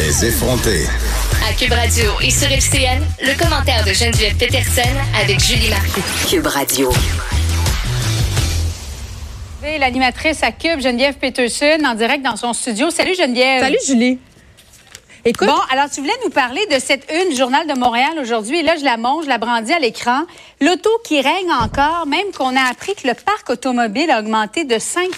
Les effronter. À Cube Radio et sur FCN, le commentaire de Geneviève Peterson avec Julie Marcoux. Cube Radio. L'animatrice à Cube, Geneviève Peterson, en direct dans son studio. Salut Geneviève. Salut Julie. Écoute. Bon, alors tu voulais nous parler de cette une Journal de Montréal aujourd'hui. Et là, je la monte, je la brandis à l'écran. L'auto qui règne encore, même qu'on a appris que le parc automobile a augmenté de 5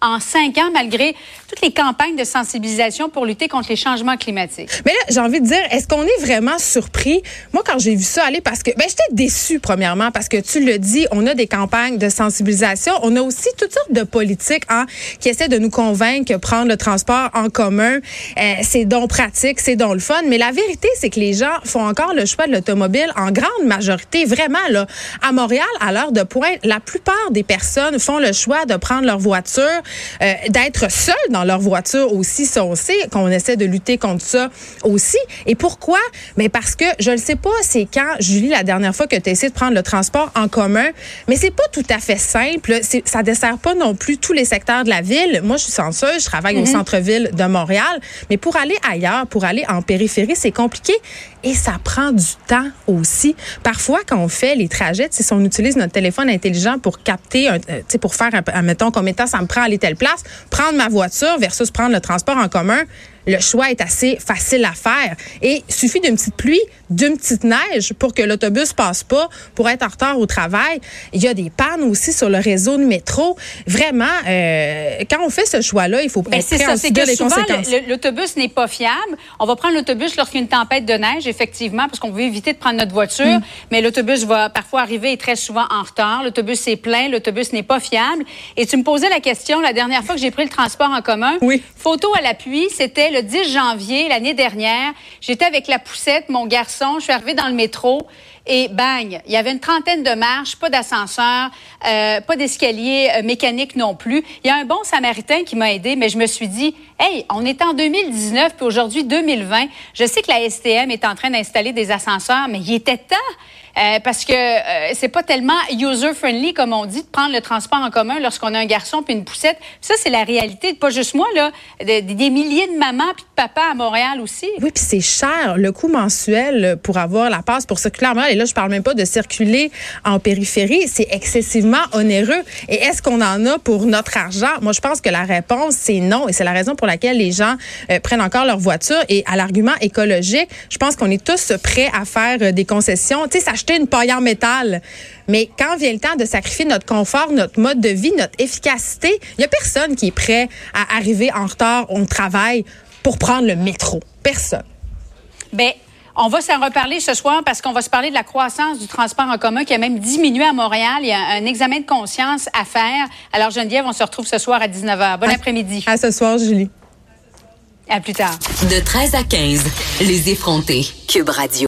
en cinq ans, malgré toutes les campagnes de sensibilisation pour lutter contre les changements climatiques. Mais là, j'ai envie de dire, est-ce qu'on est vraiment surpris? Moi, quand j'ai vu ça aller, parce que, ben, j'étais déçue, premièrement, parce que tu le dis, on a des campagnes de sensibilisation. On a aussi toutes sortes de politiques, hein, qui essaient de nous convaincre que prendre le transport en commun, euh, c'est donc pratique, c'est donc le fun. Mais la vérité, c'est que les gens font encore le choix de l'automobile en grande majorité. Vraiment, là, à Montréal, à l'heure de pointe, la plupart des personnes font le choix de prendre leur voiture euh, d'être seuls dans leur voiture aussi, ça on sait qu'on essaie de lutter contre ça aussi. Et pourquoi? Mais parce que je ne sais pas, c'est quand, Julie, la dernière fois que tu as essayé de prendre le transport en commun, mais c'est pas tout à fait simple. Ça dessert pas non plus tous les secteurs de la ville. Moi, je suis senseuse, je travaille au mm-hmm. centre-ville de Montréal, mais pour aller ailleurs, pour aller en périphérie, c'est compliqué et ça prend du temps aussi. Parfois, quand on fait les trajets, si on utilise notre téléphone intelligent pour capter, euh, pour faire, mettons, combien de temps ça me prend à aller prendre ma voiture versus prendre le transport en commun, le choix est assez facile à faire. Et il suffit d'une petite pluie, d'une petite neige pour que l'autobus passe pas, pour être en retard au travail. Il y a des pannes aussi sur le réseau de métro. Vraiment, euh, quand on fait ce choix-là, il faut être prêt c'est que souvent, L'autobus n'est pas fiable. On va prendre l'autobus lorsqu'il y a une tempête de neige, effectivement, parce qu'on veut éviter de prendre notre voiture. Mm. Mais l'autobus va parfois arriver très souvent en retard. L'autobus est plein, l'autobus n'est pas fiable. Et tu me posais la question la dernière fois que j'ai pris le transport en commun. Oui. Photo à l'appui, c'était le 10 janvier l'année dernière. J'étais avec la poussette, mon garçon. Je suis arrivée dans le métro et bang, il y avait une trentaine de marches, pas d'ascenseur, euh, pas d'escalier euh, mécanique non plus. Il y a un bon samaritain qui m'a aidé, mais je me suis dit, hey, on est en 2019 puis aujourd'hui 2020. Je sais que la STM est en train d'installer des ascenseurs, mais il était temps. Euh, parce que euh, c'est pas tellement user-friendly, comme on dit, de prendre le transport en commun lorsqu'on a un garçon puis une poussette. Ça, c'est la réalité, pas juste moi, là, des milliers de mamans puis de papas à Montréal aussi. Oui, puis c'est cher. Le coût mensuel pour avoir la passe pour circuler Montréal, et là, je parle même pas de circuler en périphérie, c'est excessivement onéreux. Et est-ce qu'on en a pour notre argent? Moi, je pense que la réponse, c'est non. Et c'est la raison pour laquelle les gens euh, prennent encore leur voiture. Et à l'argument écologique, je pense qu'on est tous prêts à faire des concessions. Tu sais, une paille en métal. Mais quand vient le temps de sacrifier notre confort, notre mode de vie, notre efficacité, il n'y a personne qui est prêt à arriver en retard au travail pour prendre le métro. Personne. Bien, on va s'en reparler ce soir parce qu'on va se parler de la croissance du transport en commun qui a même diminué à Montréal. Il y a un examen de conscience à faire. Alors, Geneviève, on se retrouve ce soir à 19h. Bon après-midi. À ce soir, Julie. À plus tard. De 13 à 15, les effrontés. Cube Radio.